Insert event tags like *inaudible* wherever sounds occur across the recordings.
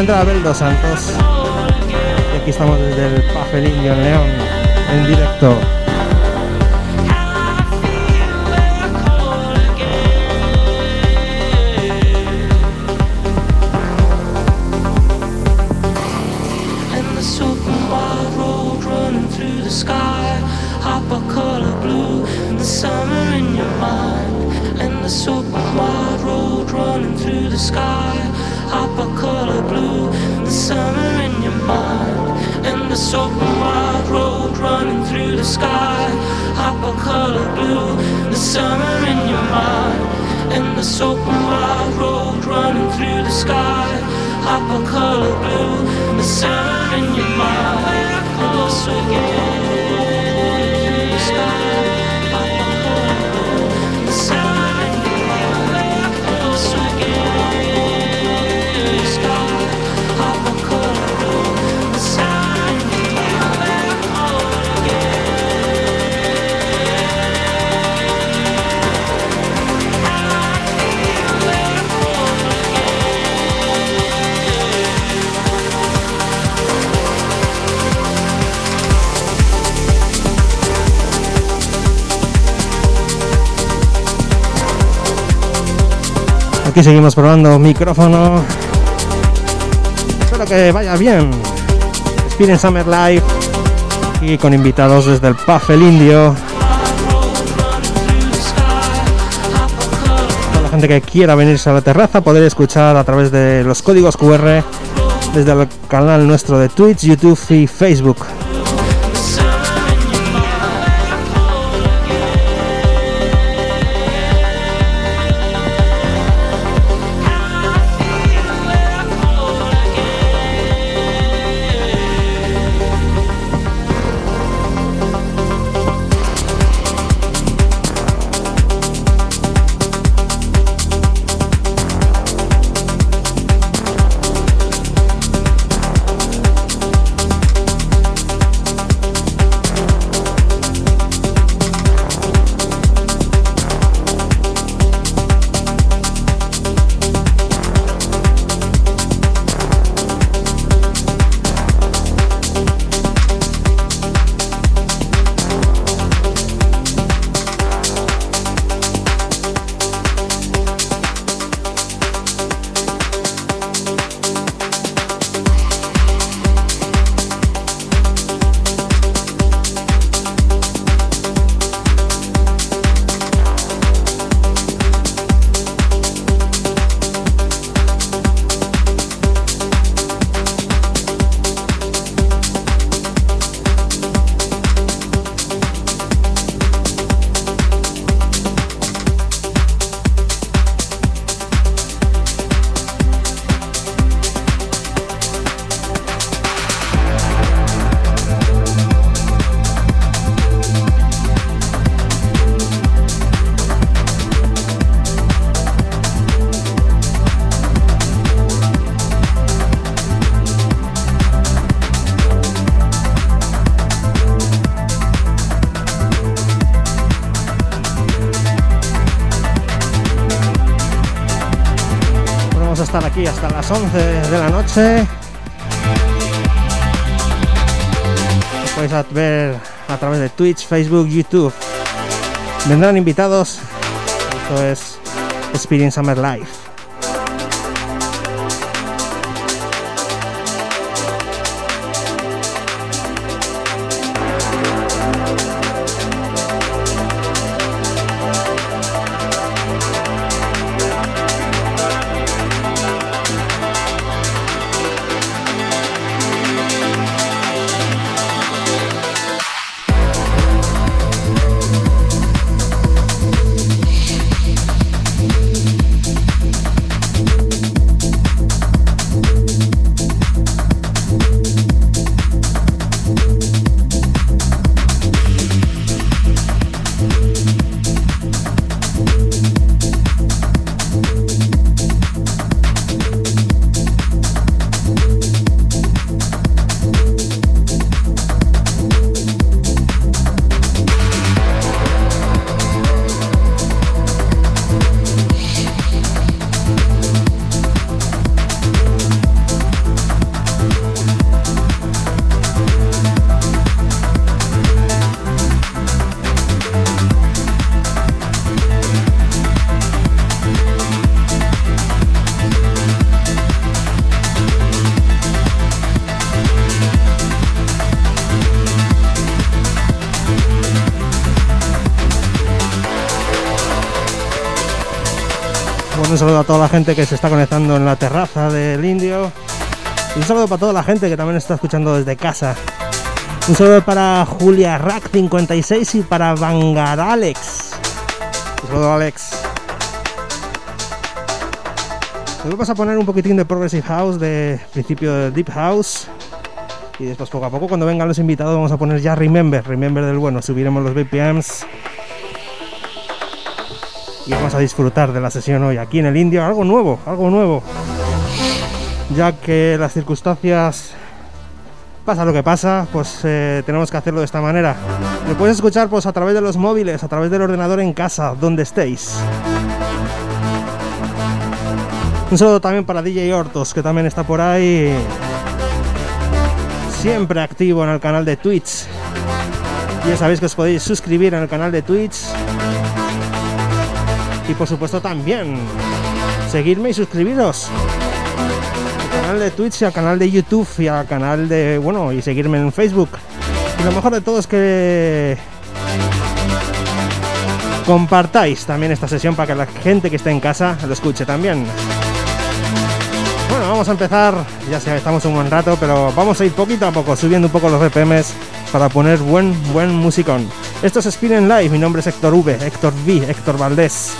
Ahora en breves vendrá Abel dos Santos. Seguimos probando micrófono. Espero que vaya bien. Spirit Summer Live. Y con invitados desde el Puff el Indio. Toda la gente que quiera venirse a la terraza poder escuchar a través de los códigos QR desde el canal nuestro de Twitch, YouTube y Facebook. Las 11 de la noche. Lo podéis ver a través de Twitch, Facebook, YouTube. Vendrán invitados. Esto es Experience Summer Life. A toda la gente que se está conectando en la terraza del indio. un saludo para toda la gente que también está escuchando desde casa. Un saludo para Julia Rack 56 y para Vangar Alex. Un saludo Alex. Vamos a poner un poquitín de Progressive House, de principio de Deep House. Y después poco a poco cuando vengan los invitados vamos a poner ya Remember, Remember del bueno, subiremos los BPMs y vamos a disfrutar de la sesión hoy aquí en el Indio, algo nuevo, algo nuevo. Ya que las circunstancias pasa lo que pasa, pues eh, tenemos que hacerlo de esta manera. Lo puedes escuchar pues a través de los móviles, a través del ordenador en casa, donde estéis. Un saludo también para DJ Hortos, que también está por ahí. Siempre activo en el canal de Twitch. Ya sabéis que os podéis suscribir en el canal de Twitch y por supuesto también seguirme y suscribiros al canal de Twitch y al canal de YouTube y al canal de, bueno, y seguirme en Facebook. Y lo mejor de todo es que compartáis también esta sesión para que la gente que esté en casa lo escuche también. Bueno, vamos a empezar, ya sé, estamos un buen rato, pero vamos a ir poquito a poco, subiendo un poco los BPMs para poner buen, buen musicón. Esto es Spin Live, mi nombre es Héctor V, Héctor V, Héctor Valdés.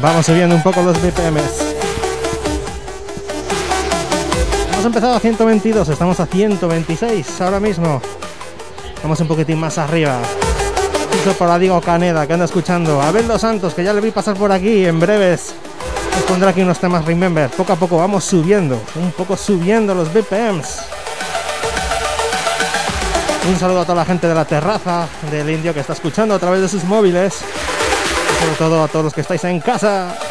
Vamos subiendo un poco los BPMs. Hemos empezado a 122, estamos a 126 ahora mismo. Vamos un poquitín más arriba. Eso para Diego Caneda, que anda escuchando. Abel Dos Santos, que ya le vi pasar por aquí en breves. Nos pondrá aquí unos temas Remember. Poco a poco vamos subiendo, un poco subiendo los BPMs. Un saludo a toda la gente de la terraza del indio que está escuchando a través de sus móviles. Sobre todo a todos los que estáis en casa.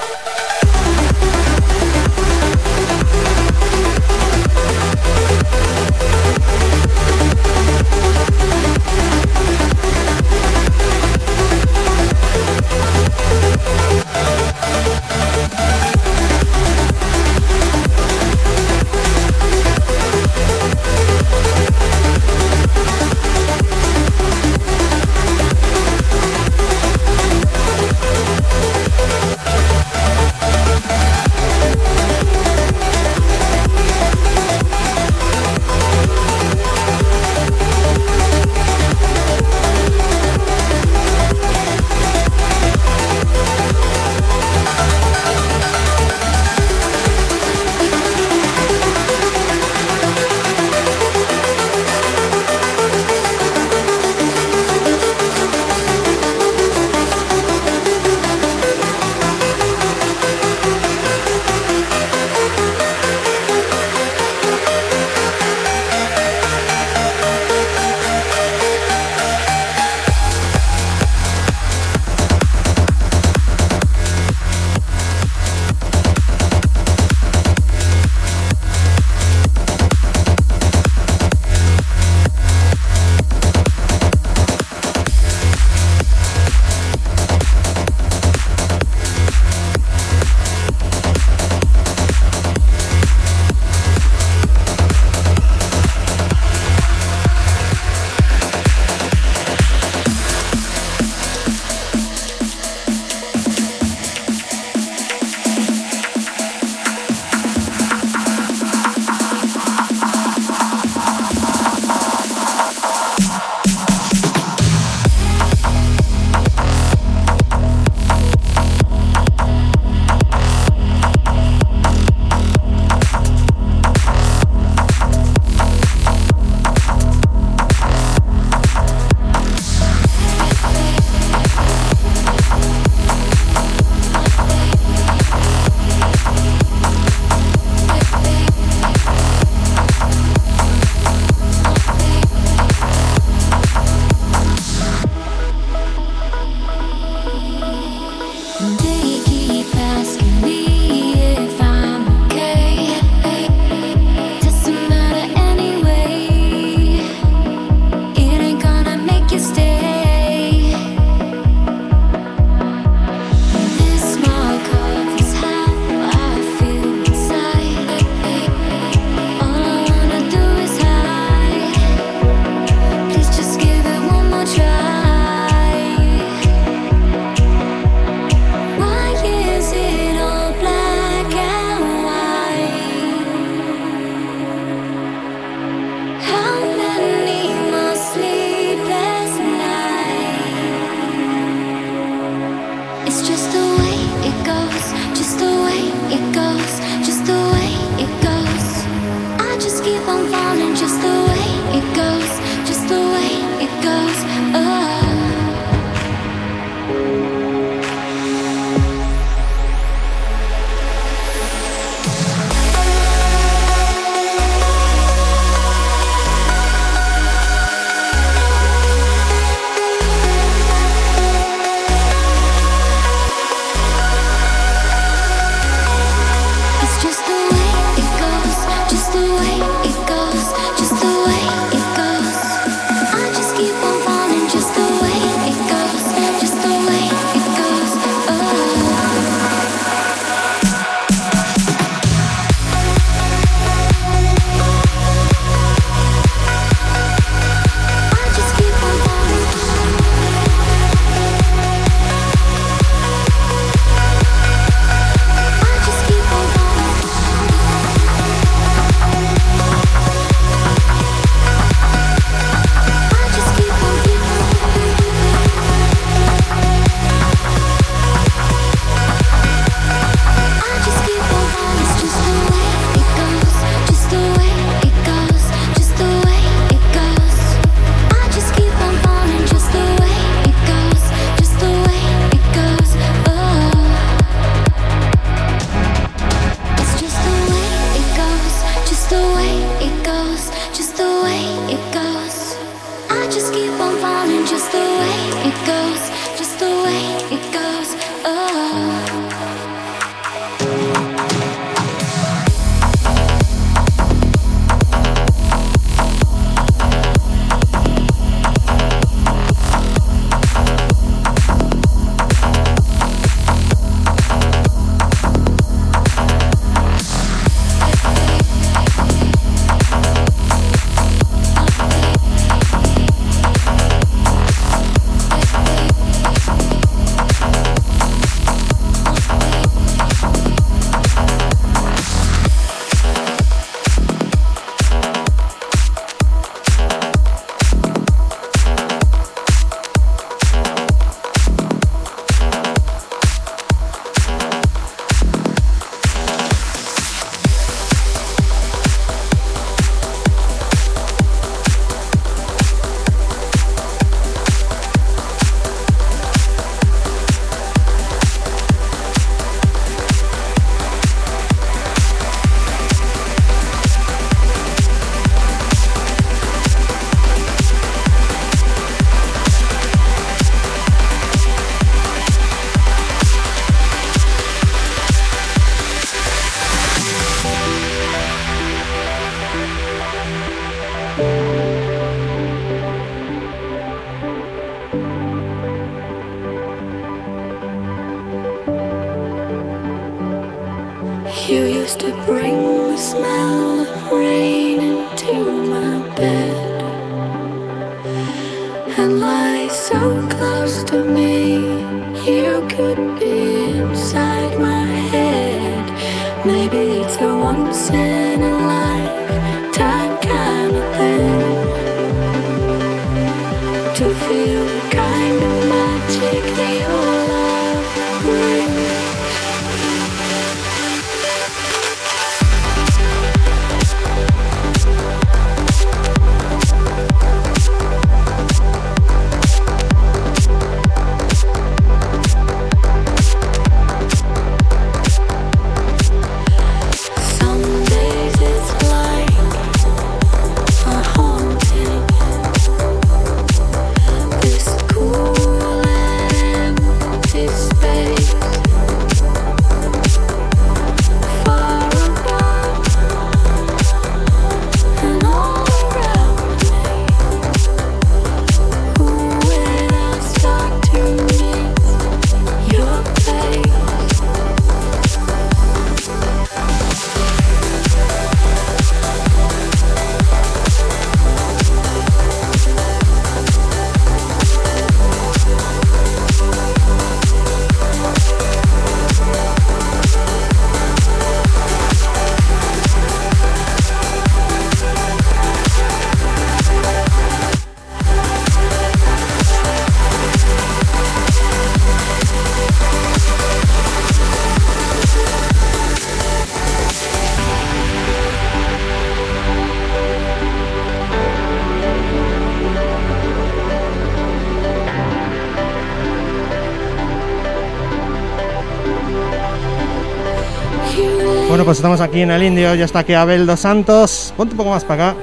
Pues estamos aquí en el Indio, ya está aquí Abel dos Santos. Ponte un poco más para acá,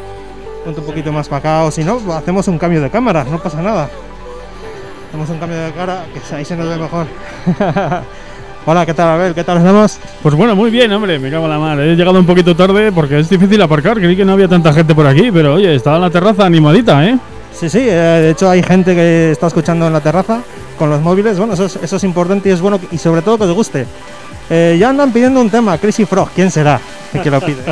ponte un poquito más para acá, o si no, hacemos un cambio de cámara, no pasa nada. Hacemos un cambio de cara, que ahí se nos ve mejor. *laughs* Hola, ¿qué tal Abel? ¿Qué tal estamos? Pues bueno, muy bien, hombre, me cago en la mar. He llegado un poquito tarde porque es difícil aparcar, creí que no había tanta gente por aquí, pero oye, estaba en la terraza animadita, ¿eh? Sí, sí, eh, de hecho hay gente que está escuchando en la terraza con los móviles, bueno, eso es, eso es importante y es bueno y sobre todo que os guste. Eh, ya andan pidiendo un tema, Crazy Frog. ¿Quién será el que lo pide?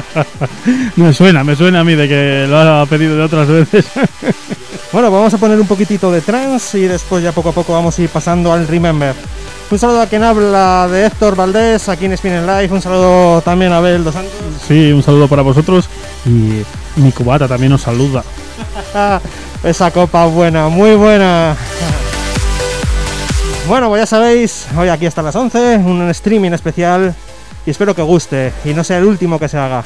*laughs* me suena, me suena a mí de que lo ha pedido de otras veces. *laughs* bueno, pues vamos a poner un poquitito de trance y después ya poco a poco vamos a ir pasando al Remember. Un saludo a quien habla de Héctor Valdés, aquí en Spin Life. Un saludo también a Abel Dos Santos. Sí, un saludo para vosotros. Y mi cubata también os saluda. *laughs* Esa copa buena, muy buena. Bueno, pues ya sabéis, hoy aquí hasta las 11, un streaming especial y espero que guste y no sea el último que se haga.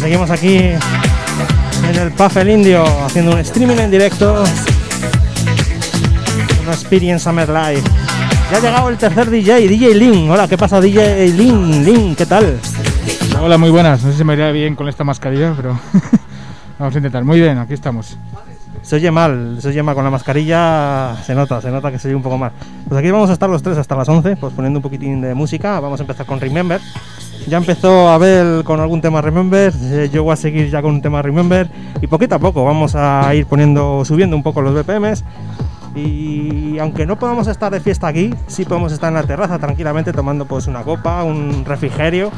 Seguimos aquí en el Puff el Indio haciendo un streaming en directo. Una Experience Summer Live. Ya ha llegado el tercer DJ, DJ Lin. Hola, ¿qué pasa DJ Lin? Lin, ¿qué tal? Hola, muy buenas. No sé si me iría bien con esta mascarilla, pero *laughs* vamos a intentar. Muy bien, aquí estamos. Se oye mal, se oye mal con la mascarilla, se nota, se nota que se oye un poco mal. Pues aquí vamos a estar los tres hasta las 11, pues poniendo un poquitín de música. Vamos a empezar con Remember. Ya empezó Abel con algún tema Remember, eh, yo voy a seguir ya con un tema Remember y poquito a poco vamos a ir poniendo, subiendo un poco los BPMs. Y aunque no podamos estar de fiesta aquí, sí podemos estar en la terraza tranquilamente tomando pues una copa, un refrigerio.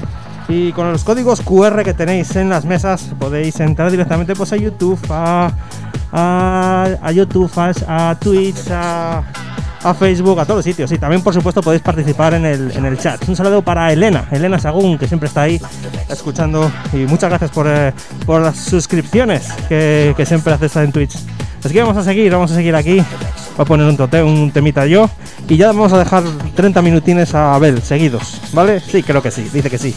Y con los códigos QR que tenéis en las mesas podéis entrar directamente pues a YouTube, a, a, YouTube, a, a Twitch, a, a Facebook, a todos los sitios. Y también, por supuesto, podéis participar en el, en el chat. Un saludo para Elena, Elena Sagún, que siempre está ahí escuchando. Y muchas gracias por, eh, por las suscripciones que, que, siempre haces en Twitch. Así que vamos a seguir, vamos a seguir aquí. Voy a poner un, tote, un temita yo. Y ya vamos a dejar 30 minutines a Abel, seguidos. ¿Vale? Sí, creo que sí, dice que sí.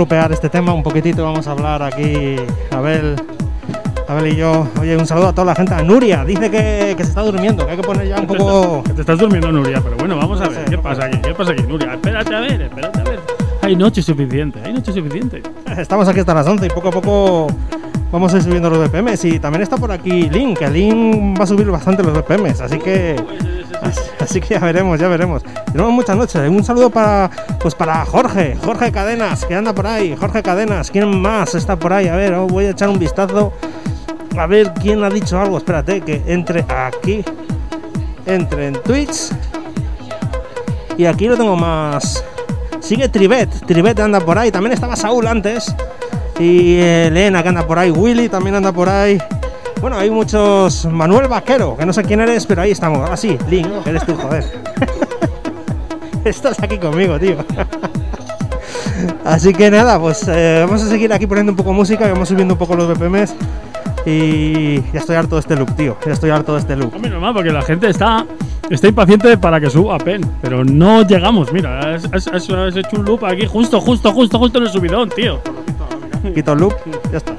Lupear este tema un poquitito. Vamos a hablar aquí, Abel, Abel y yo. Oye, un saludo a toda la gente. A Nuria dice que, que se está durmiendo, que hay que poner ya un poco. Te estás durmiendo, Nuria, pero bueno, vamos a ver. ¿Qué pasa aquí? ¿Qué pasa aquí, Nuria? Espérate a ver, espérate a ver. Hay noche suficiente, hay noche suficiente. Estamos aquí hasta las 11 y poco a poco vamos a ir subiendo los BPMs. Y también está por aquí Link, que Link va a subir bastante los BPMs, así que. Así, así que ya veremos, ya veremos. Tenemos muchas noches. Un saludo para pues para Jorge, Jorge Cadenas, que anda por ahí. Jorge Cadenas, ¿quién más está por ahí? A ver, oh, voy a echar un vistazo. A ver quién ha dicho algo. Espérate, que entre aquí. Entre en Twitch. Y aquí lo tengo más. Sigue Tribet, Tribet anda por ahí. También estaba Saúl antes. Y eh, Elena que anda por ahí. Willy también anda por ahí. Bueno, hay muchos. Manuel Vaquero, que no sé quién eres, pero ahí estamos. Ah, sí, Link, eres tú, joder. Estás aquí conmigo, tío. Así que nada, pues eh, vamos a seguir aquí poniendo un poco música vamos subiendo un poco los BPMs. Y ya estoy harto de este loop, tío. Ya estoy harto de este loop. Hombre, normal, porque la gente está, está impaciente para que suba PEN, pero no llegamos. Mira, has- has hecho un loop aquí justo, justo, justo, justo en el subidón, tío. Quito el loop, ya está.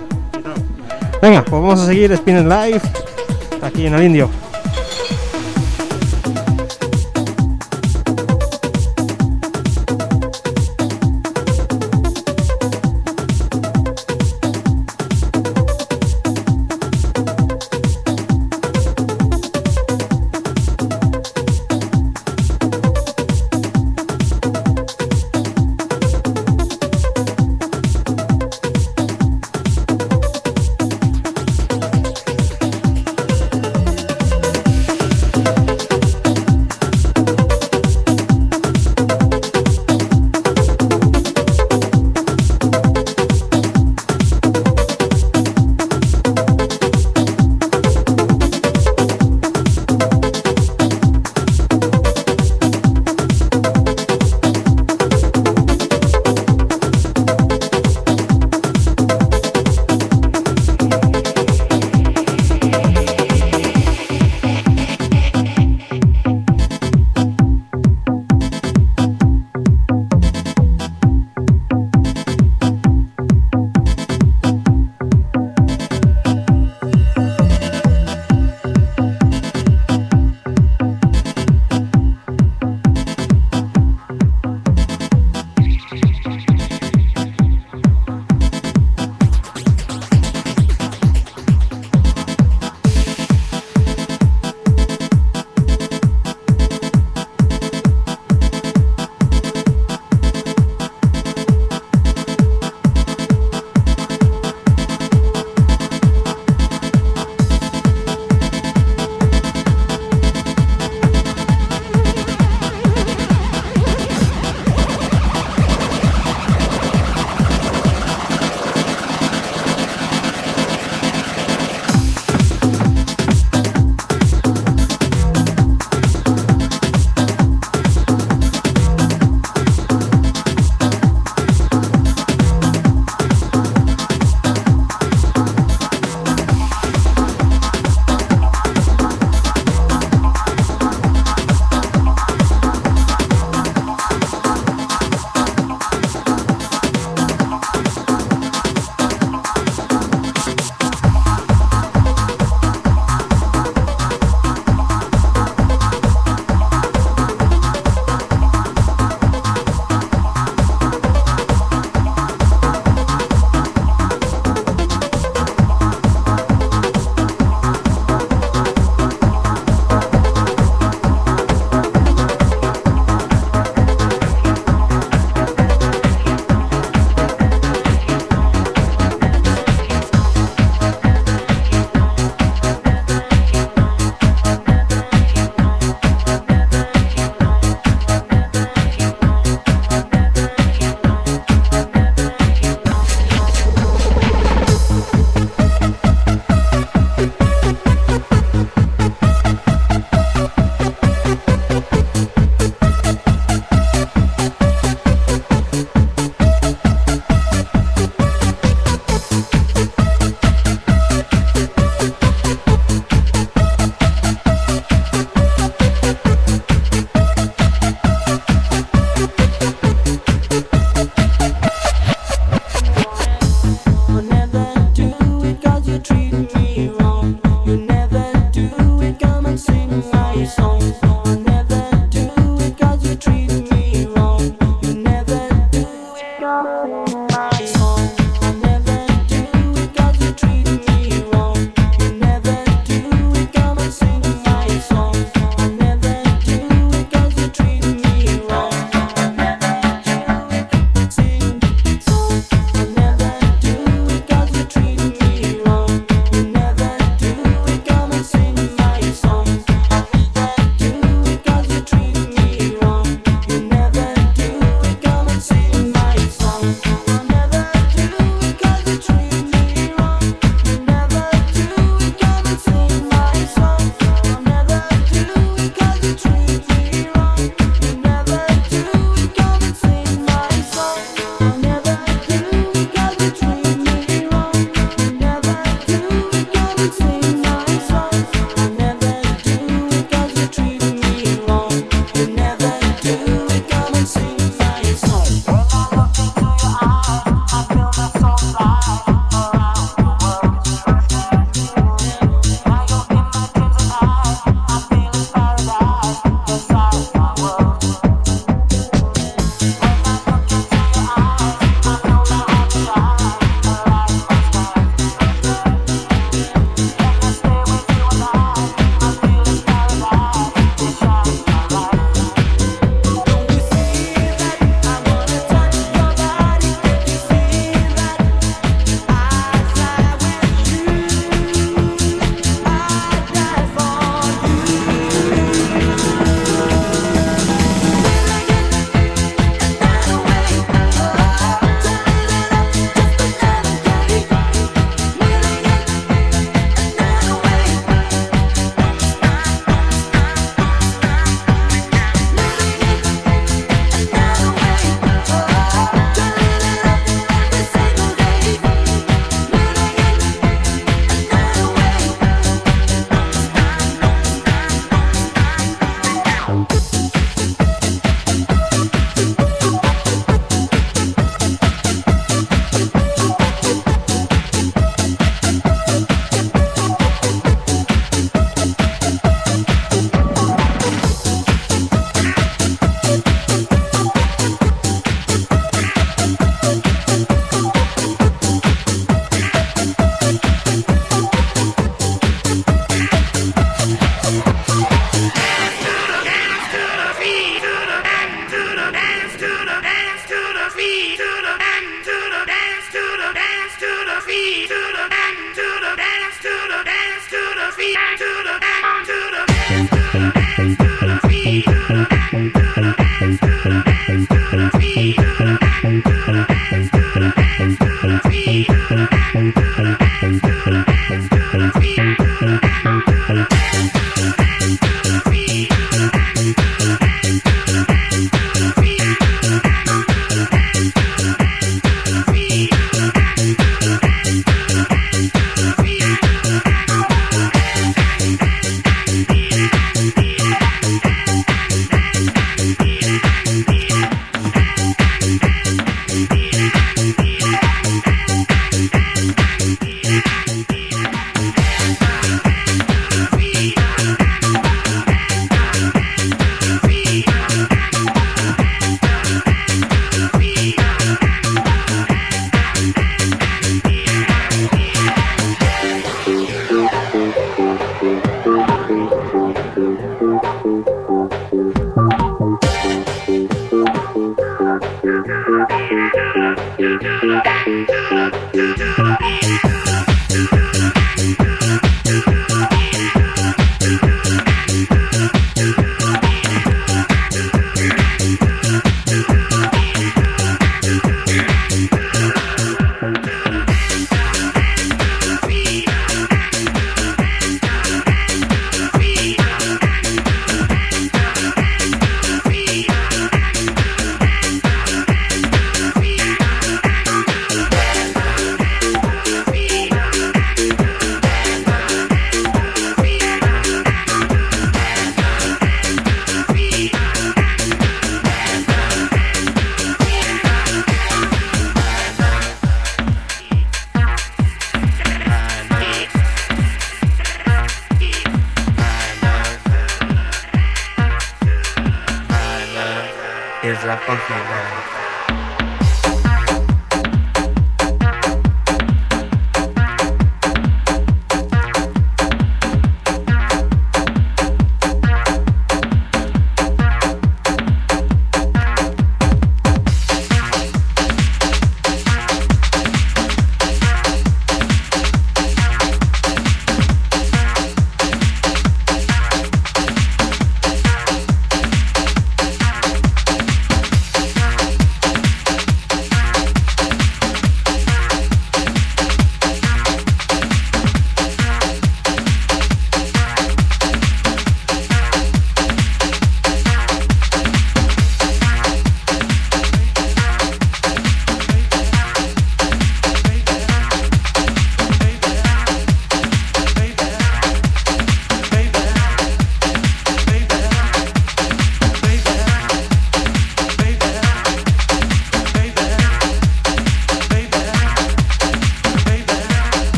Venga, pues vamos a seguir Spinning Live aquí en el Indio.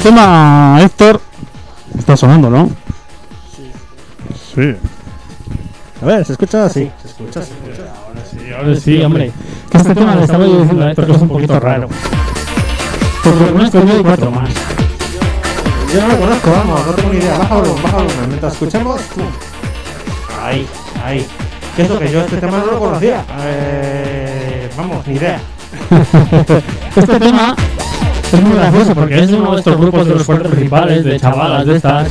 Tema, Héctor, está sonando, ¿no? Sí. A ver, ¿se escucha? Sí, se escucha, se escucha. Sí, ahora sí, hombre. Que este tema le estaba yo diciendo a Héctor que es un poquito raro. Porque lo y cuatro más. Yo no lo conozco, vamos, no tengo ni idea. Baja volumen, baja volumen. Mientras escuchemos, ¡pum! Ahí, ahí. ¿Qué es lo que yo este tema no lo conocía? Eh, vamos, ni idea. *laughs* Este tema es muy gracioso porque es uno de estos grupos de los cuartos principales, de chavalas de estas.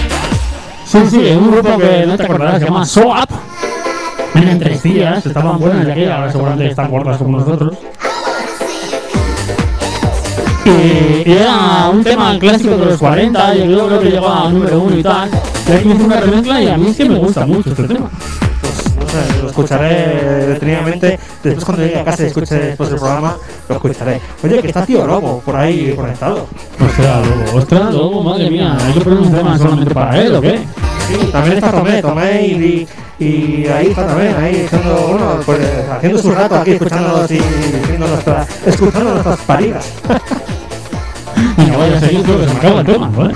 Sí, sí, es un grupo que no te acordarás, se llama SOAP. Eran tres días, estaban buenas de aquí, ahora seguramente están gordas como nosotros. Y, y era un tema clásico de los 40, y yo creo que llegó a número uno y tal. Y aquí hice una remezcla y a mí es que me gusta mucho este tema. Pues no sé, lo escucharé detenidamente. Después, cuando llegue a casa y escuche después del programa, lo escucharé. Oye, que está tío Lobo por ahí conectado. Ostras, Lobo, ostras, Lobo, madre mía, hay que poner un tema solamente para él, ¿o qué? Sí, también está Tomé, Tomé y, y ahí está también, ahí echando, bueno, pues, haciendo su rato aquí escuchándonos y diciendo nuestra, escuchando nuestras paridas. *laughs* Y no vaya a seguir porque se me acaba el tema, ¿vale?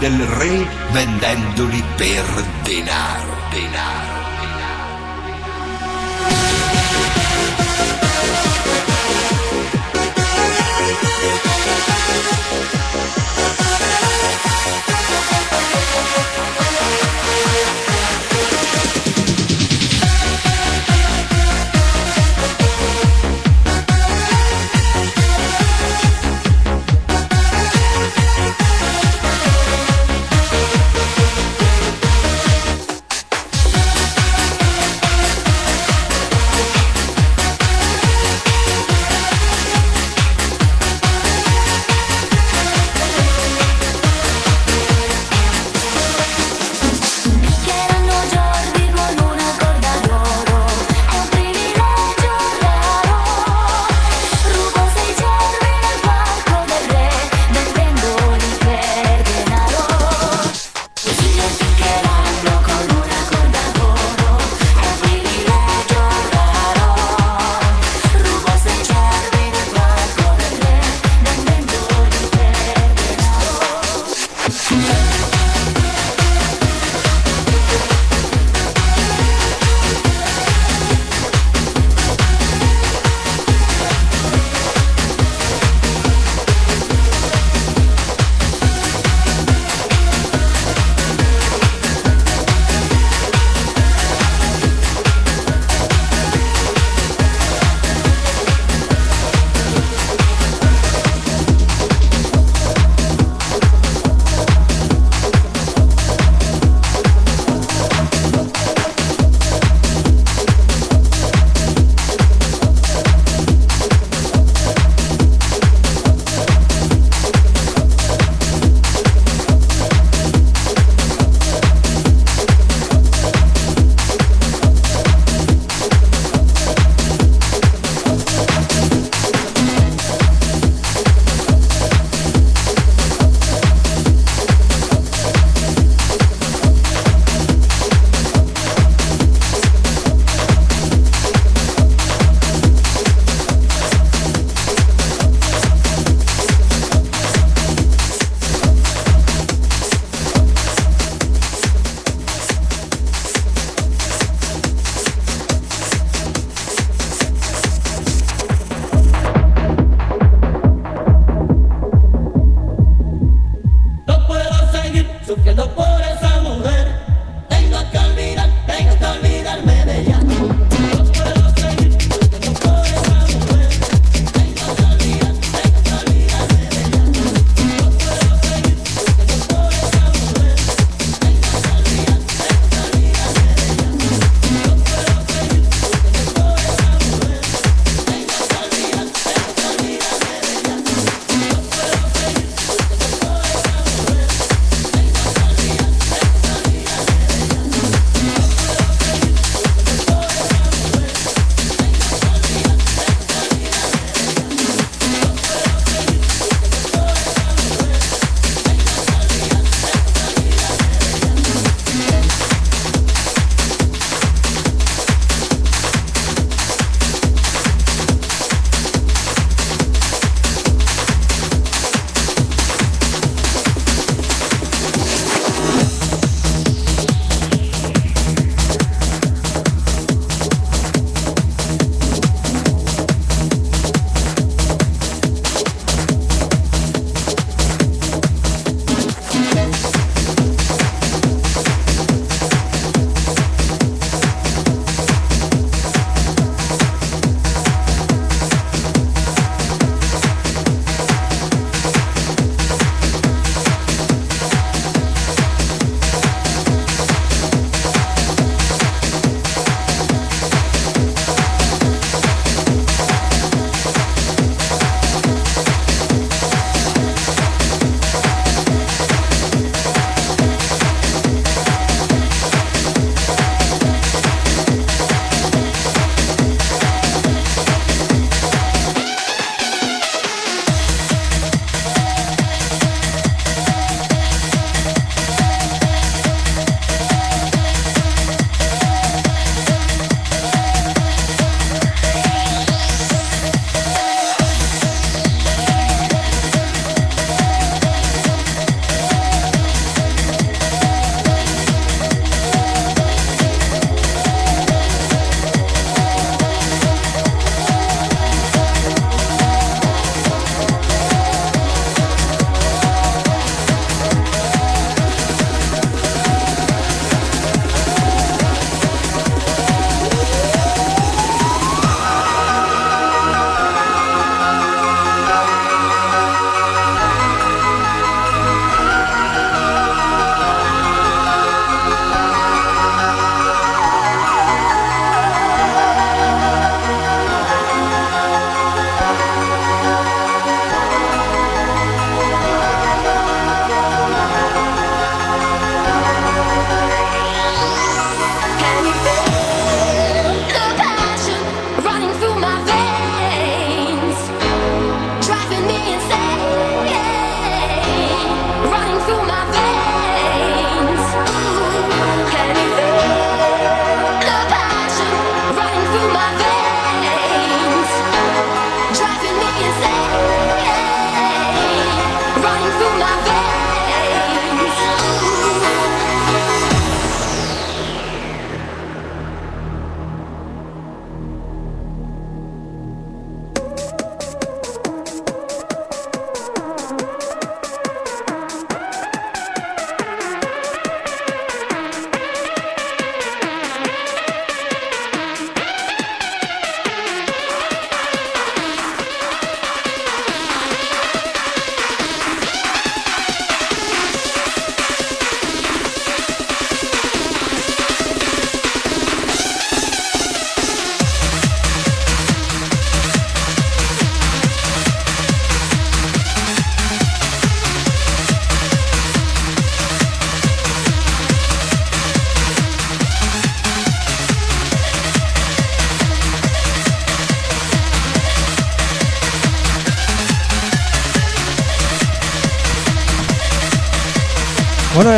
Del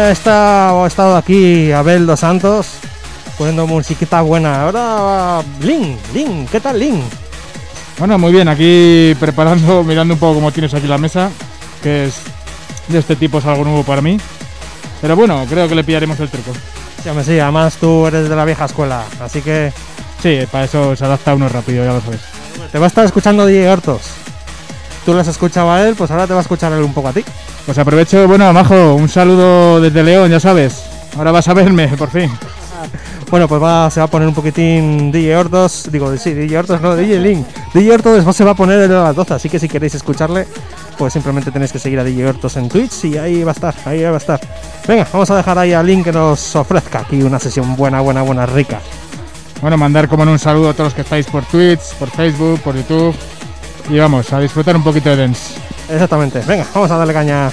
Bueno, he estado, aquí Abel Dos Santos poniendo musiquita buena. Ahora, Lin, Lin, ¿qué tal, Lin? Bueno, muy bien, aquí preparando, *laughs* mirando un poco cómo tienes aquí la mesa, que es de este tipo, es algo nuevo para mí. Pero bueno, creo que le pillaremos el truco. Sí, hombre, sí, además tú eres de la vieja escuela, así que Sí, para eso se adapta uno rápido, ya lo sabes. te va a estar escuchando DJ Hortos. Tú les escuchaba a él, pues ahora te va a escuchar él un poco a ti. Pues aprovecho, bueno, Majo, un saludo desde León, ya sabes. Ahora vas a verme, por fin. Bueno, pues va, se va a poner un poquitín DJ Hortos, digo, sí, DJ Hortos, no, DJ Link. DJ después se va a poner de las 12, así que si queréis escucharle, pues simplemente tenéis que seguir a DJ Hortos en Twitch y ahí va a estar, ahí va a estar. Venga, vamos a dejar ahí a Link que nos ofrezca aquí una sesión buena, buena, buena, rica. Bueno, mandar como en un saludo a todos los que estáis por Twitch, por Facebook, por YouTube. Y vamos, a disfrutar un poquito de dance. Exactamente, venga, vamos a darle caña.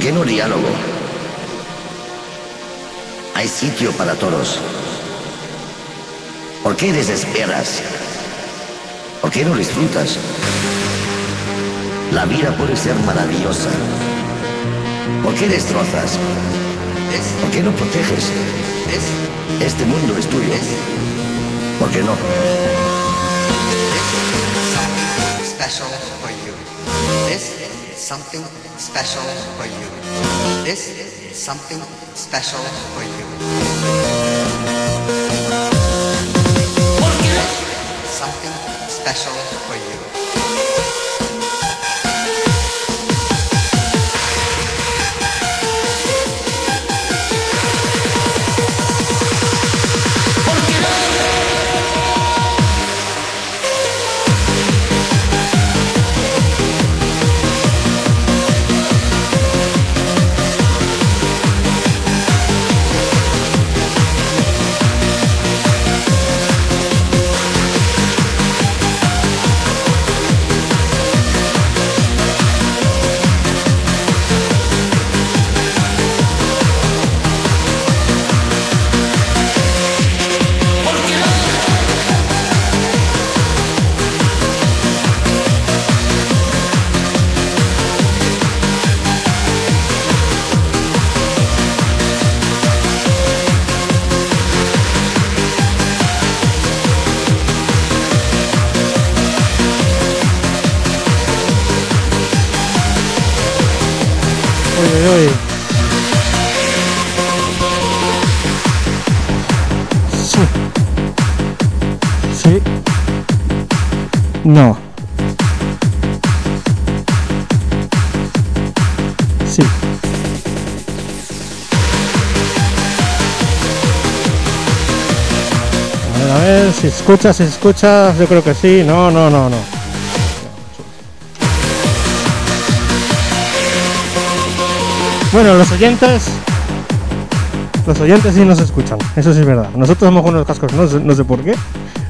¿Por qué no diálogo? Hay sitio para todos. ¿Por qué desesperas? ¿Por qué no disfrutas? La vida puede ser maravillosa. ¿Por qué destrozas? ¿Por qué no proteges? Este mundo es tuyo. ¿Por qué no? special something special for you. This is something special for you. Something special for you. Escuchas, escuchas, yo creo que sí. No, no, no, no. Bueno, los oyentes. Los oyentes sí nos escuchan, eso sí es verdad. Nosotros somos con los cascos, no no sé por qué.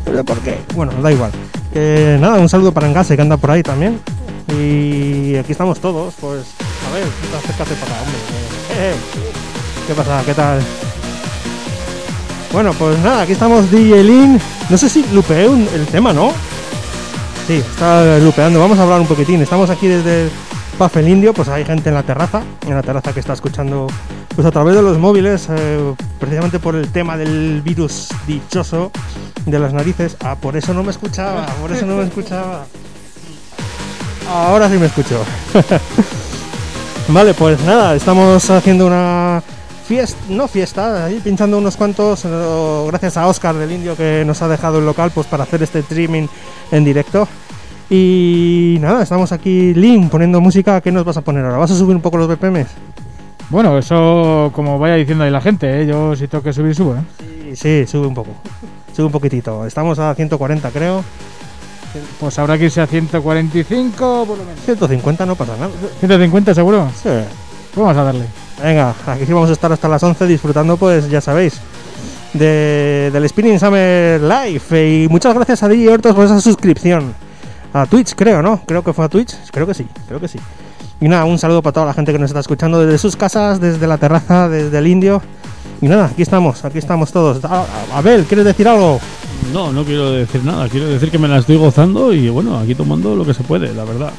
No sé por qué. Bueno, da igual. Que nada, un saludo para Engase que anda por ahí también. Y aquí estamos todos, pues. A ver, acércate para hombre. Eh, eh. ¿Qué pasa? ¿Qué tal? Bueno, pues nada, aquí estamos DJ Lin. No sé si lupeé un- el tema, ¿no? Sí, está lupeando. Vamos a hablar un poquitín. Estamos aquí desde el Puff el Indio, pues hay gente en la terraza, en la terraza que está escuchando pues a través de los móviles, eh, precisamente por el tema del virus dichoso de las narices. Ah, por eso no me escuchaba, por eso no me escuchaba. Ahora sí me escucho. *laughs* vale, pues nada, estamos haciendo una fiesta, no fiesta, ahí pinchando unos cuantos, eh, gracias a Oscar del Indio que nos ha dejado el local pues para hacer este streaming en directo. Y nada, estamos aquí, Lin, poniendo música. ¿Qué nos vas a poner ahora? ¿Vas a subir un poco los BPMs? Bueno, eso como vaya diciendo ahí la gente, ¿eh? yo si tengo que subir, subo. ¿eh? Sí, sí, sube un poco. Sube un poquitito. Estamos a 140, creo. Pues habrá que irse a 145 por lo menos. 150 no pasa nada. 150 seguro. Sí. Pues vamos a darle. Venga, aquí sí vamos a estar hasta las 11 disfrutando, pues ya sabéis, de, del Spinning Summer Live. Y muchas gracias a DJ Hortos por esa suscripción. A Twitch, creo, ¿no? Creo que fue a Twitch. Creo que sí, creo que sí. Y nada, un saludo para toda la gente que nos está escuchando desde sus casas, desde la terraza, desde el indio. Y nada, aquí estamos, aquí estamos todos. Ah, Abel, ¿quieres decir algo? No, no quiero decir nada. Quiero decir que me la estoy gozando y bueno, aquí tomando lo que se puede, la verdad.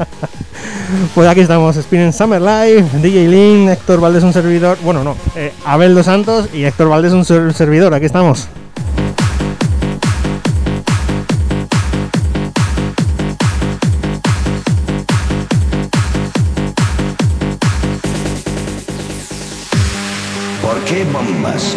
*laughs* Pues aquí estamos, Spinning Summer Live, DJ Lin, Héctor Valdés un servidor, bueno no, eh, Abel Dos Santos y Héctor Valdés un ser- servidor, aquí estamos. ¿Por qué bombas?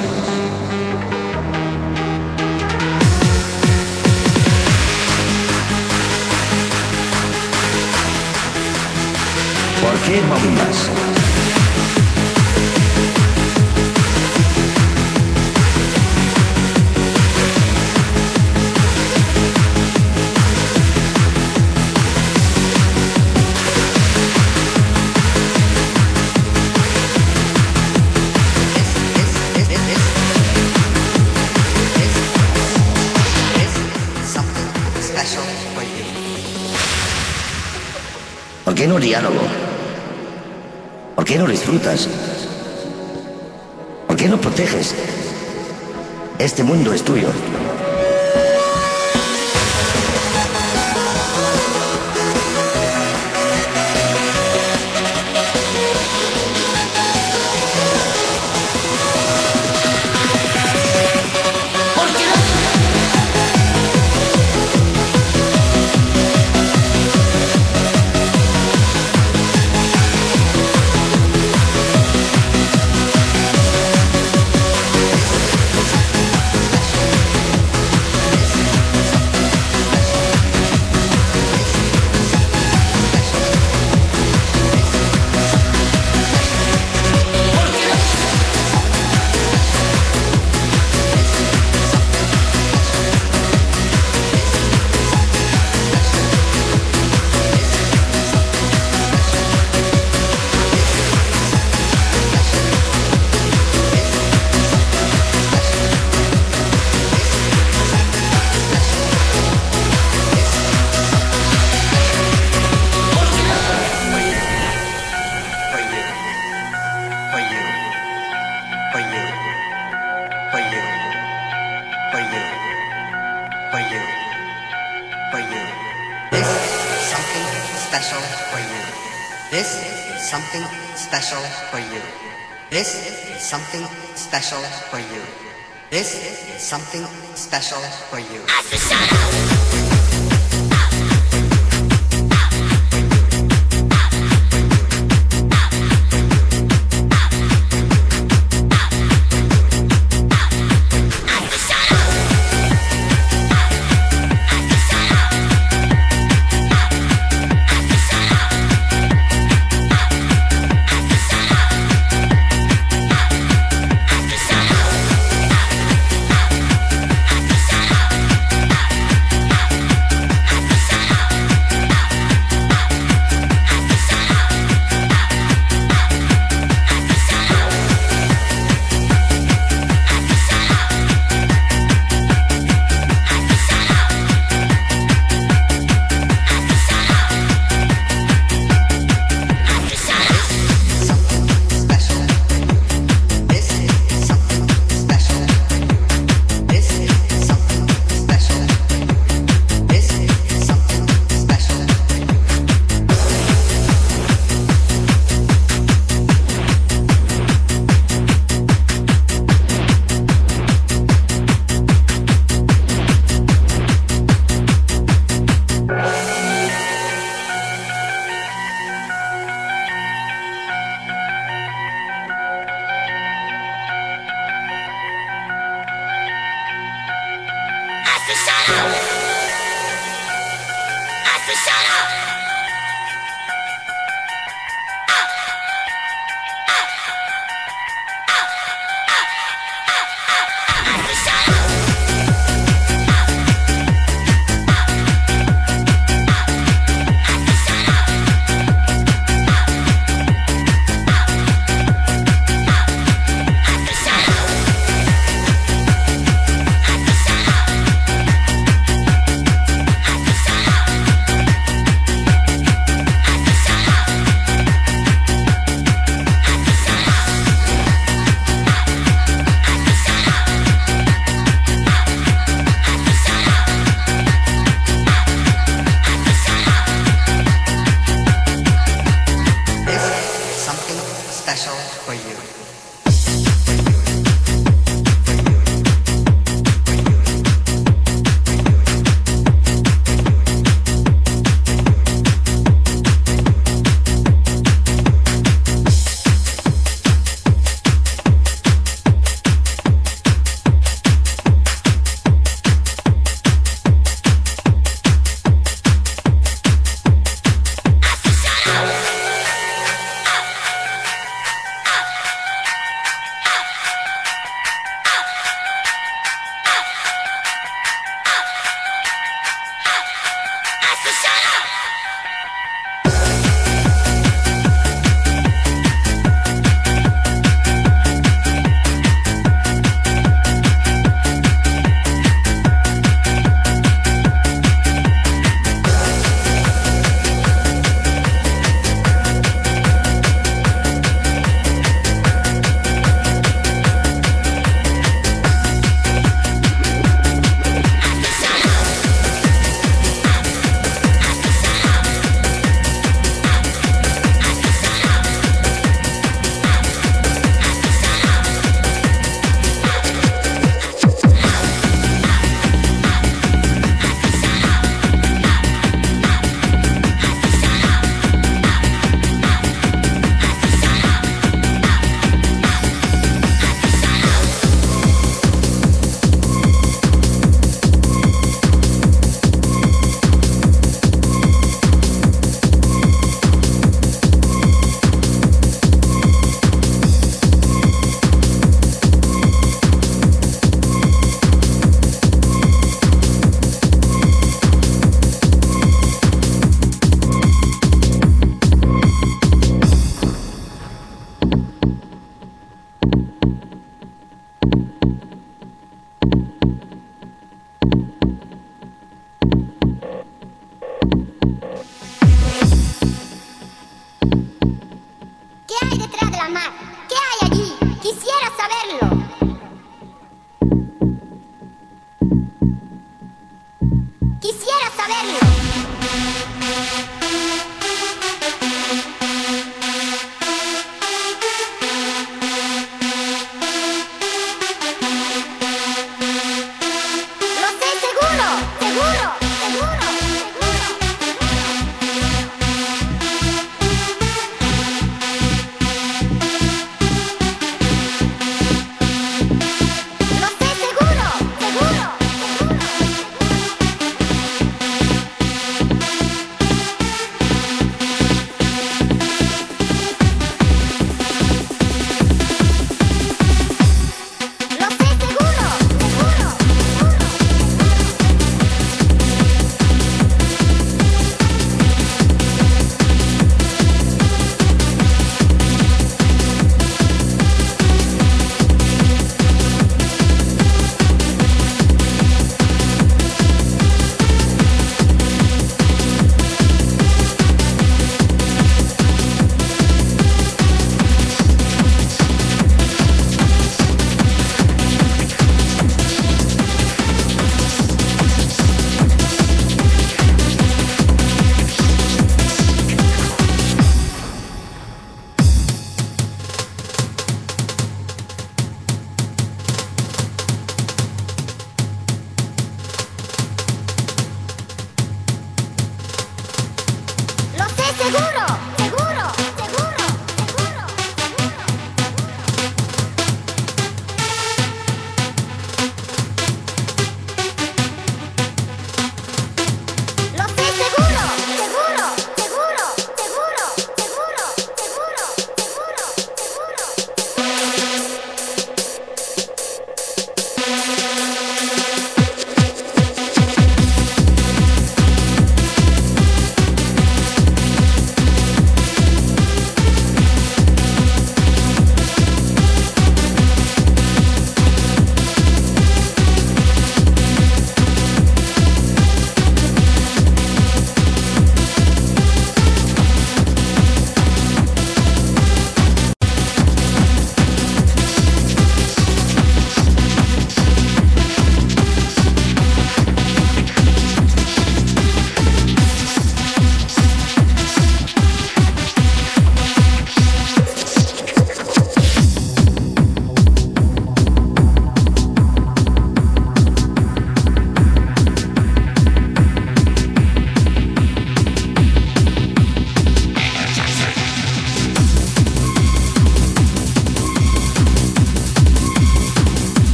No diálogo? ¿Por qué no disfrutas? ¿Por qué no proteges? Este mundo es tuyo. Something special for you. This is something special for you.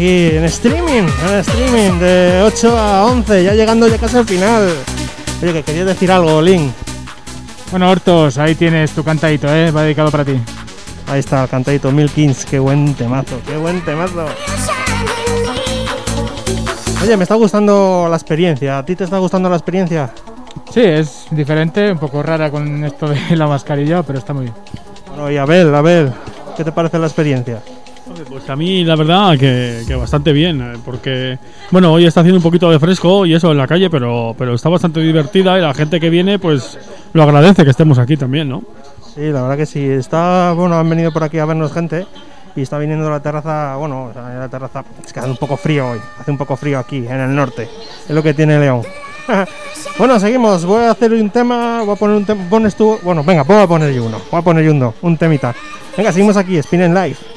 Aquí en streaming, en streaming de 8 a 11, ya llegando ya casi al final. Oye, que querías decir algo, Link. Bueno, Hortos, ahí tienes tu cantadito, ¿eh? Va dedicado para ti. Ahí está el cantadito Milkins, qué buen temazo, qué buen temazo. Oye, me está gustando la experiencia. ¿A ti te está gustando la experiencia? Sí, es diferente, un poco rara con esto de *laughs* la mascarilla, pero está muy bien. Bueno, y Abel, Abel, ¿qué te parece la experiencia? Pues a mí la verdad que, que bastante bien, eh, porque bueno, hoy está haciendo un poquito de fresco y eso en la calle, pero, pero está bastante divertida y la gente que viene pues lo agradece que estemos aquí también, ¿no? Sí, la verdad que sí. Está, bueno, han venido por aquí a vernos gente y está viniendo la terraza, bueno, la terraza, es que hace un poco frío hoy, hace un poco frío aquí, en el norte, es lo que tiene León. *laughs* bueno, seguimos, voy a hacer un tema, voy a poner un tema, pones tú, bueno, venga, voy a poner yo uno, voy a poner yo uno, un temita. Venga, seguimos aquí, Spin and Live.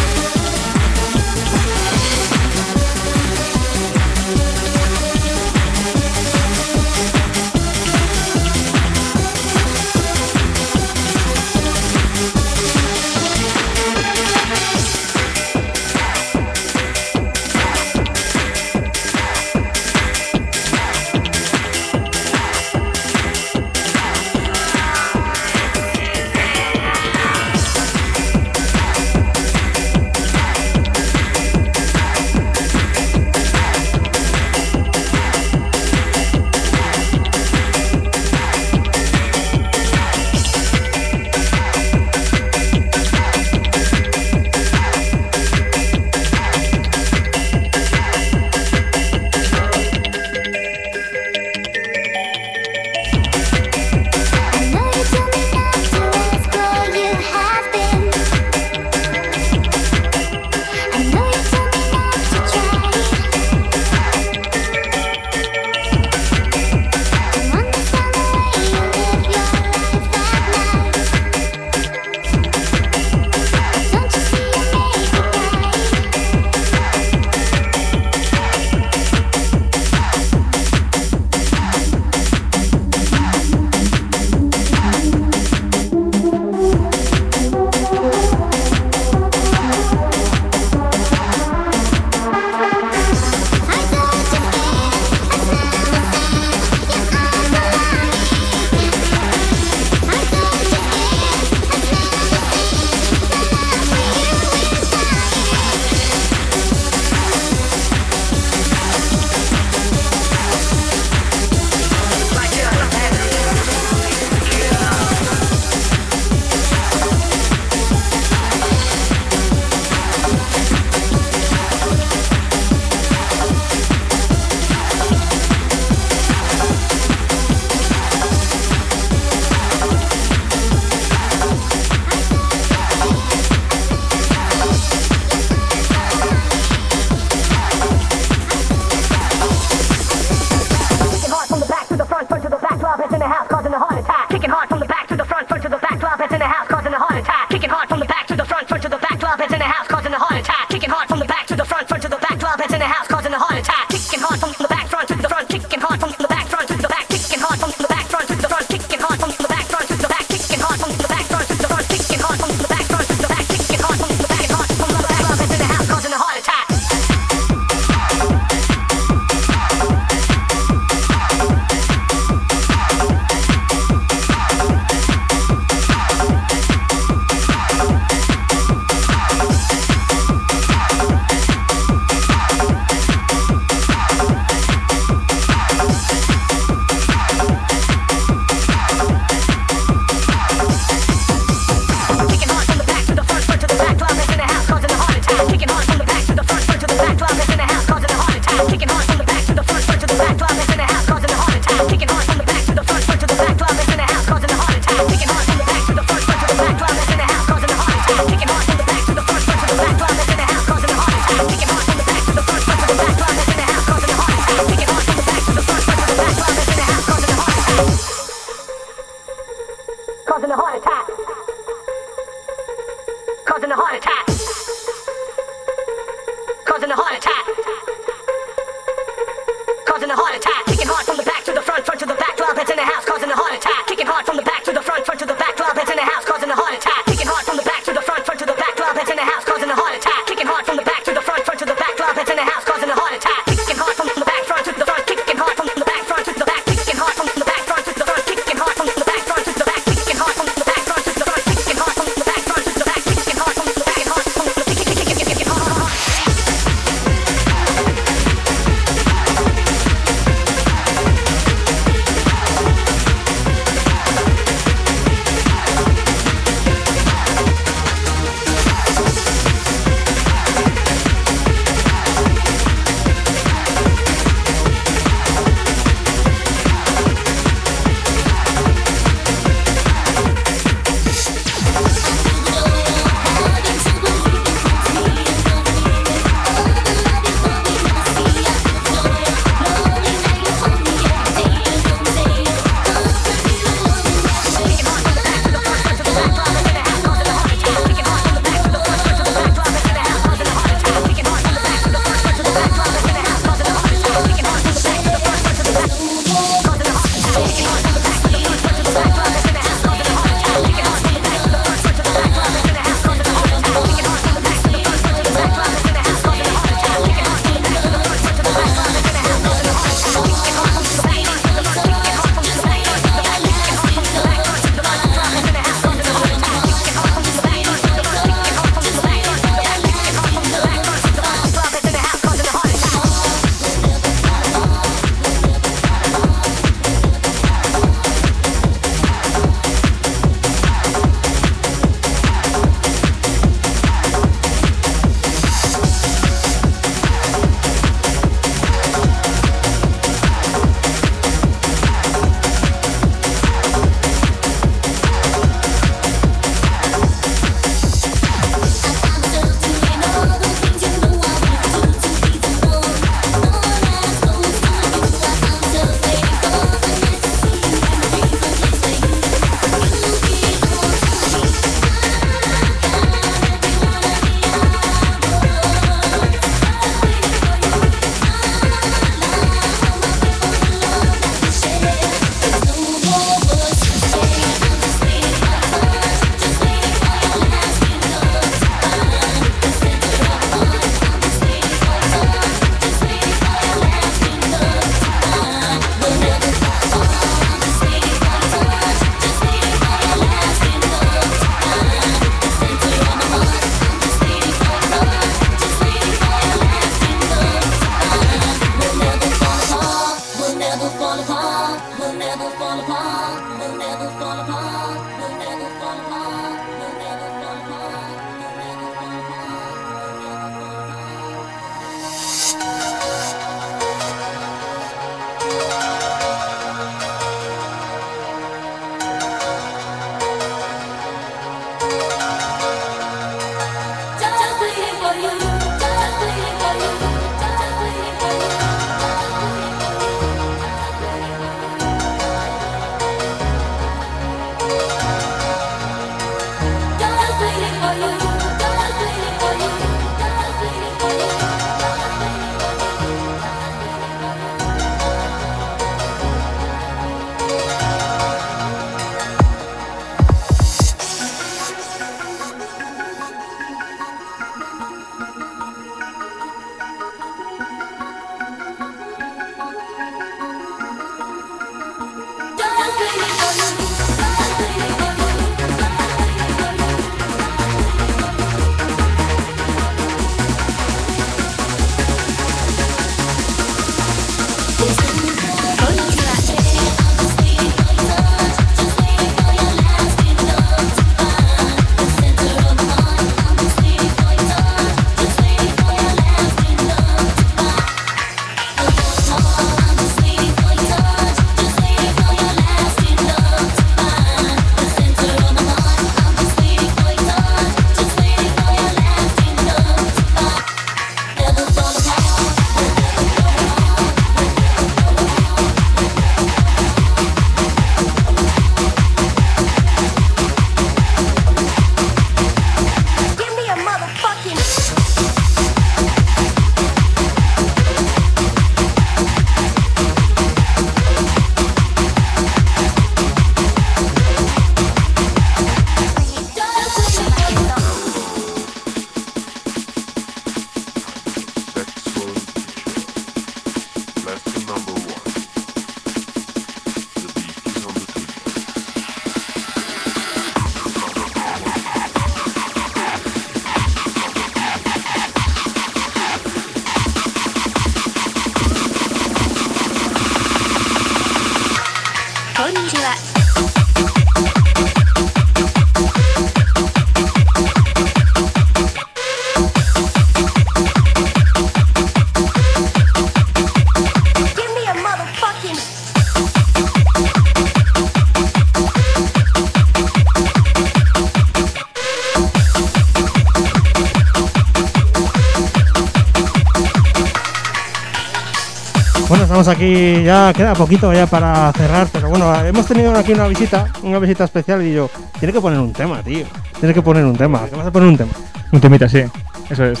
Aquí, ya queda poquito ya para cerrar, pero bueno, hemos tenido aquí una visita, una visita especial y yo, tiene que poner un tema, tío. Tiene que poner un tema, que vas a poner un tema. Un temita, sí. Eso es.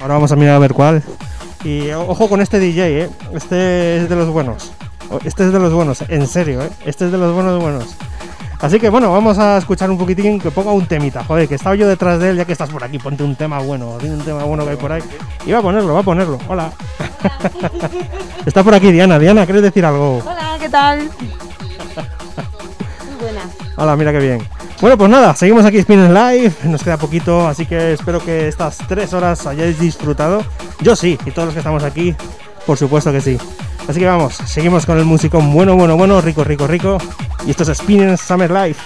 Ahora vamos a mirar a ver cuál. Y ojo con este DJ, ¿eh? Este es de los buenos. Este es de los buenos, en serio, ¿eh? Este es de los buenos buenos. Así que bueno, vamos a escuchar un poquitín que ponga un temita. Joder, que estaba yo detrás de él, ya que estás por aquí, ponte un tema bueno, un tema bueno que hay por ahí. Y va a ponerlo, va a ponerlo. Hola. Está por aquí Diana. Diana, ¿quieres decir algo? Hola, ¿qué tal? Muy buenas. Hola, mira qué bien. Bueno, pues nada, seguimos aquí Spinning Live, nos queda poquito, así que espero que estas tres horas hayáis disfrutado. Yo sí, y todos los que estamos aquí, por supuesto que sí. Así que vamos, seguimos con el musicón bueno, bueno, bueno, rico, rico, rico. Y esto es Spinning Summer Live.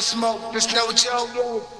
Smoke. There's no joke.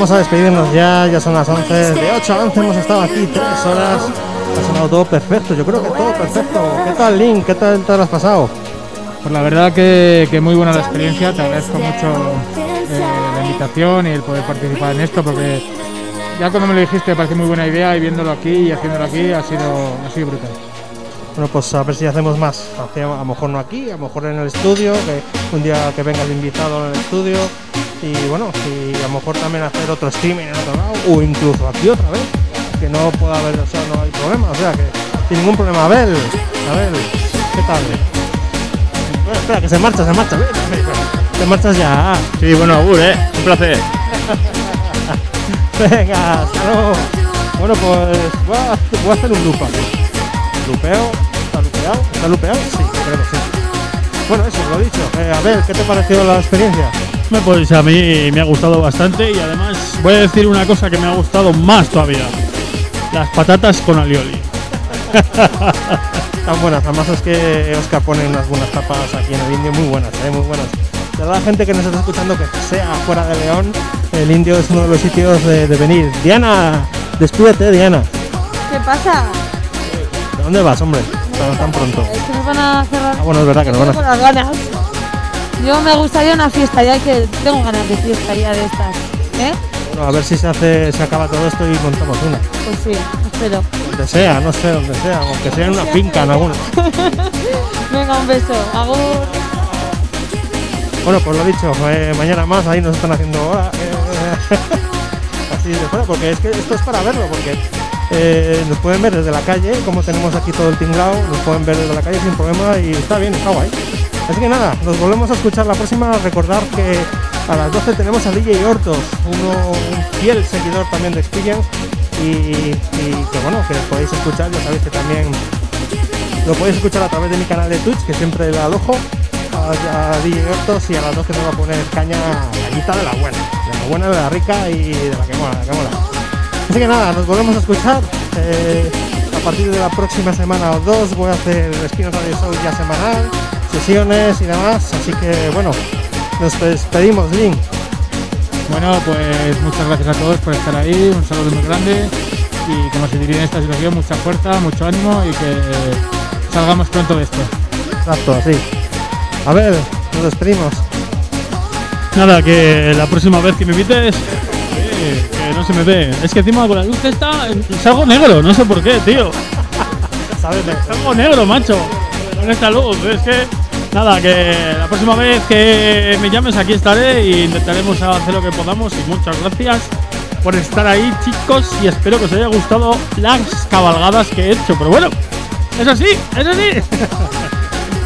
Vamos a despedirnos ya, ya son las 11. De 8 a 11 hemos estado aquí 3 horas. Ha sonado todo perfecto, yo creo que todo perfecto. ¿Qué tal, Link? ¿Qué tal te lo has pasado? Pues la verdad que, que muy buena la experiencia, te agradezco mucho eh, la invitación y el poder participar en esto porque ya cuando me lo dijiste me pareció muy buena idea y viéndolo aquí y haciéndolo aquí ha sido, ha sido brutal. Bueno, pues a ver si hacemos más. A lo mejor no aquí, a lo mejor en el estudio, que un día que vengas de invitado en el estudio. Y bueno, y a lo mejor también hacer otro streaming en otro lado, o incluso aquí otra vez. Que no pueda haber, o sea, no hay problema. O sea, que sin ningún problema. Abel, Abel, ¿qué tal? Bueno, espera, que se marcha, se marcha. Te marchas ya. Sí, bueno, Agur, eh. Un placer. *laughs* Venga, hasta luego. Bueno, pues voy a, voy a hacer un lupa. ¿Lupeo? ¿Está lupeado? ¿Está lupeado? Sí, creo que sí. Bueno, eso, lo dicho. Eh, a ver, ¿qué te pareció la experiencia? Bueno, Pues a mí me ha gustado bastante y además voy a decir una cosa que me ha gustado más todavía. Las patatas con alioli. Tan buenas, además es que Oscar pone unas buenas tapas aquí en el indio, muy buenas, eh, muy buenas. De la gente que nos está escuchando, que sea fuera de León, el indio es uno de los sitios de, de venir. Diana, despídete, Diana. ¿Qué pasa? ¿De dónde vas, hombre? Tan, tan pronto. Es que nos van a cerrar. Ah, bueno, es verdad que nos van a- las ganas. Yo me gustaría una fiesta ya que tengo ganas de fiesta ya de estas. ¿Eh? Bueno, a ver si se hace, se acaba todo esto y montamos una. Pues sí, espero. Donde sea, no sé donde sea, aunque sea en una finca en alguna. *laughs* Venga, un beso. Agur. Bueno, pues lo dicho, eh, mañana más, ahí nos están haciendo hora. eh, *laughs* así de fuera, porque es que esto es para verlo, porque eh, nos pueden ver desde la calle, como tenemos aquí todo el tinglao, nos pueden ver desde la calle sin problema y está bien, está guay. Así que nada, nos volvemos a escuchar la próxima. Recordar que a las 12 tenemos a DJ Hortos, uno, un fiel seguidor también de Experience, y, que bueno, que podéis escuchar, ya sabéis que también lo podéis escuchar a través de mi canal de Twitch, que siempre le alojo a, a DJ Hortos y a las 12 nos va a poner caña cañita de la buena, de la buena, de la rica y de la que mola, la que mola. Así que nada, nos volvemos a escuchar. eh, a partir de la próxima semana o dos voy a hacer el Spin Radio Show ya semanal, sesiones y demás. Así que bueno, nos despedimos, Link. Bueno, pues muchas gracias a todos por estar ahí, un saludo muy grande y como se diría en esta situación, mucha fuerza, mucho ánimo y que salgamos pronto de esto. Exacto, así. A ver, nos despedimos. Nada, que la próxima vez que me invites, eh, que no se me ve. Es que encima con la luz esta, eh, salgo negro, no sé por qué, tío. *laughs* ¿Sabes? Salgo negro, macho. Luz, es que. Nada, que la próxima vez que me llames aquí estaré y intentaremos hacer lo que podamos. Y muchas gracias por estar ahí, chicos. Y espero que os haya gustado las cabalgadas que he hecho. Pero bueno, eso sí, eso sí. *laughs*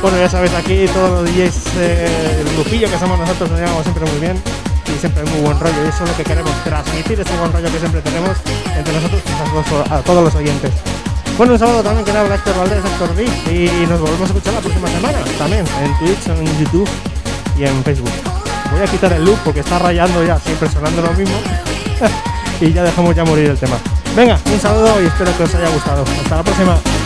Bueno, ya sabéis, aquí todos los DJs, eh, el grupillo que somos nosotros, nos llevamos siempre muy bien y siempre hay muy buen rollo. Y eso es lo que queremos, transmitir ese buen rollo que siempre tenemos entre nosotros y a todos los oyentes. Bueno, un saludo también que le habla Héctor Valdés, Héctor B. Y nos volvemos a escuchar la próxima semana también en Twitch, en YouTube y en Facebook. Voy a quitar el loop porque está rayando ya, siempre sonando lo mismo. *laughs* y ya dejamos ya morir el tema. Venga, un saludo y espero que os haya gustado. Hasta la próxima.